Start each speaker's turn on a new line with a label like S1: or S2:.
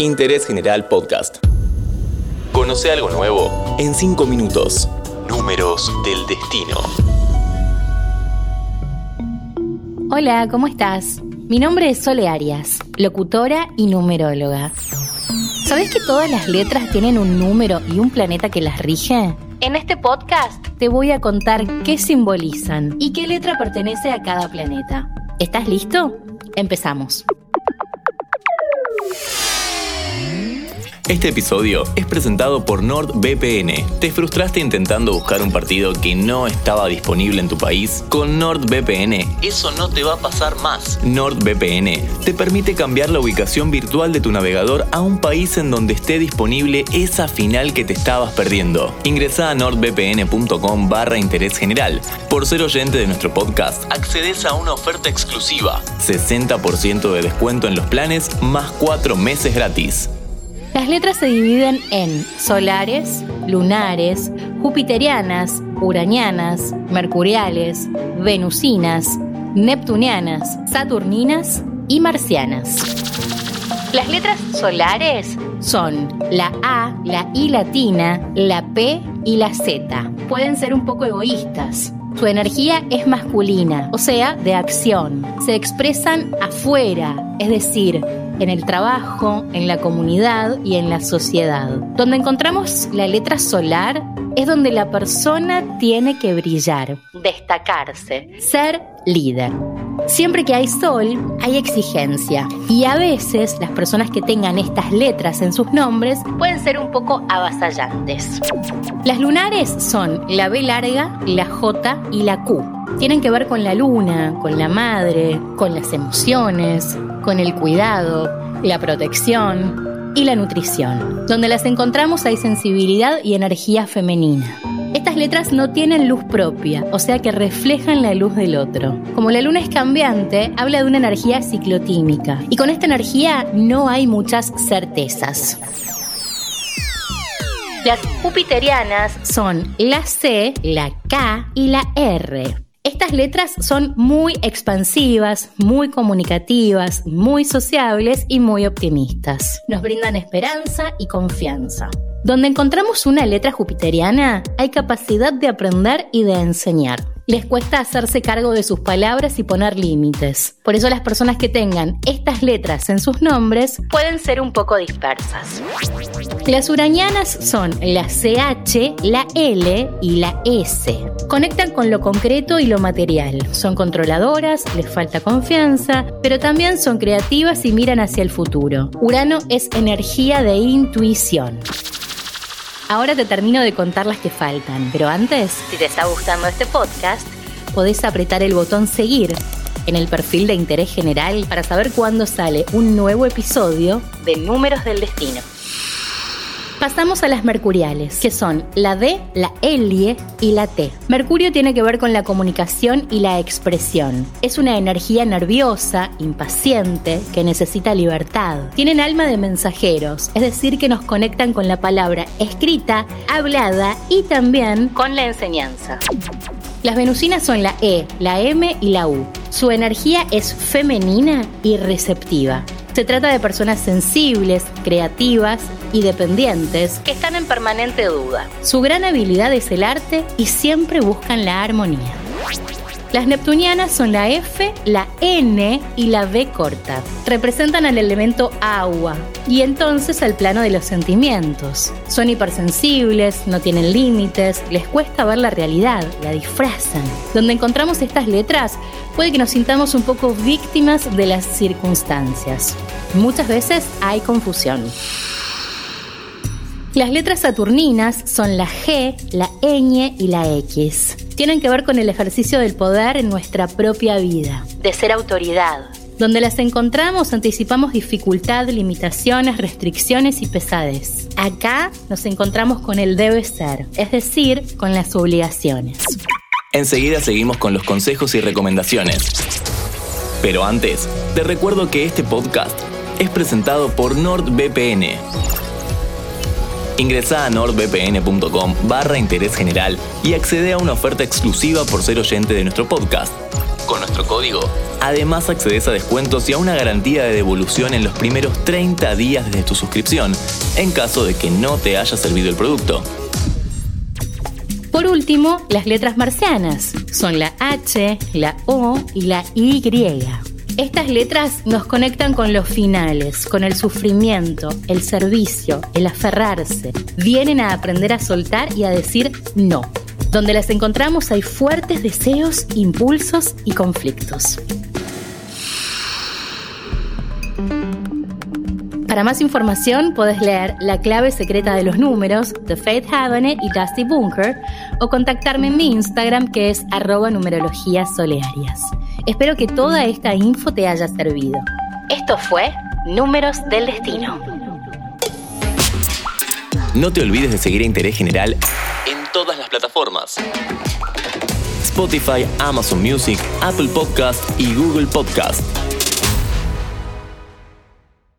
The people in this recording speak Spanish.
S1: Interés General Podcast. Conoce algo nuevo en 5 minutos. Números del destino.
S2: Hola, ¿cómo estás? Mi nombre es Sole Arias, locutora y numeróloga. ¿Sabes que todas las letras tienen un número y un planeta que las rige? En este podcast te voy a contar qué simbolizan y qué letra pertenece a cada planeta. ¿Estás listo? Empezamos.
S1: Este episodio es presentado por NordVPN. ¿Te frustraste intentando buscar un partido que no estaba disponible en tu país? Con NordVPN eso no te va a pasar más. NordVPN te permite cambiar la ubicación virtual de tu navegador a un país en donde esté disponible esa final que te estabas perdiendo. Ingresa a nordvpn.com barra interés general. Por ser oyente de nuestro podcast, accedes a una oferta exclusiva. 60% de descuento en los planes más 4 meses gratis.
S2: Las letras se dividen en solares, lunares, jupiterianas, uranianas, mercuriales, venusinas, neptunianas, saturninas y marcianas. Las letras solares son la A, la I latina, la P y la Z. Pueden ser un poco egoístas. Su energía es masculina, o sea, de acción. Se expresan afuera, es decir, en el trabajo, en la comunidad y en la sociedad. Donde encontramos la letra solar es donde la persona tiene que brillar, destacarse, ser líder. Siempre que hay sol, hay exigencia. Y a veces las personas que tengan estas letras en sus nombres pueden ser un poco avasallantes. Las lunares son la B larga, la J y la Q. Tienen que ver con la luna, con la madre, con las emociones, con el cuidado, la protección y la nutrición. Donde las encontramos hay sensibilidad y energía femenina. Estas letras no tienen luz propia, o sea que reflejan la luz del otro. Como la luna es cambiante, habla de una energía ciclotímica. Y con esta energía no hay muchas certezas. Las jupiterianas son la C, la K y la R. Estas letras son muy expansivas, muy comunicativas, muy sociables y muy optimistas. Nos brindan esperanza y confianza. Donde encontramos una letra jupiteriana, hay capacidad de aprender y de enseñar les cuesta hacerse cargo de sus palabras y poner límites. Por eso las personas que tengan estas letras en sus nombres pueden ser un poco dispersas. Las uranianas son la CH, la L y la S. Conectan con lo concreto y lo material. Son controladoras, les falta confianza, pero también son creativas y miran hacia el futuro. Urano es energía de intuición. Ahora te termino de contar las que faltan, pero antes, si te está gustando este podcast, podés apretar el botón seguir en el perfil de interés general para saber cuándo sale un nuevo episodio de Números del Destino. Pasamos a las mercuriales, que son la D, la L y la T. Mercurio tiene que ver con la comunicación y la expresión. Es una energía nerviosa, impaciente, que necesita libertad. Tienen alma de mensajeros, es decir, que nos conectan con la palabra escrita, hablada y también con la enseñanza. Las venusinas son la E, la M y la U. Su energía es femenina y receptiva. Se trata de personas sensibles, creativas y dependientes que están en permanente duda. Su gran habilidad es el arte y siempre buscan la armonía. Las neptunianas son la F, la N y la V corta. Representan al elemento agua y entonces al plano de los sentimientos. Son hipersensibles, no tienen límites, les cuesta ver la realidad, la disfrazan. Donde encontramos estas letras puede que nos sintamos un poco víctimas de las circunstancias. Muchas veces hay confusión. Las letras saturninas son la G, la ñ y la X. Tienen que ver con el ejercicio del poder en nuestra propia vida, de ser autoridad. Donde las encontramos anticipamos dificultad, limitaciones, restricciones y pesadez. Acá nos encontramos con el debe ser, es decir, con las obligaciones.
S1: Enseguida seguimos con los consejos y recomendaciones. Pero antes, te recuerdo que este podcast es presentado por NordVPN Ingresa a nordvpn.com barra interés general y accede a una oferta exclusiva por ser oyente de nuestro podcast. con nuestro código. Además accedes a descuentos y a una garantía de devolución en los primeros 30 días desde tu suscripción, en caso de que no te haya servido el producto.
S2: Por último, las letras marcianas son la H, la O y la Y. Estas letras nos conectan con los finales, con el sufrimiento, el servicio, el aferrarse. Vienen a aprender a soltar y a decir no. Donde las encontramos hay fuertes deseos, impulsos y conflictos. Para más información puedes leer La clave secreta de los números de Faith Havane y Dusty Bunker o contactarme en mi Instagram que es arroba numerologías solearias. Espero que toda esta info te haya servido. Esto fue Números del Destino.
S1: No te olvides de seguir a Interés General en todas las plataformas. Spotify, Amazon Music, Apple Podcast y Google Podcast.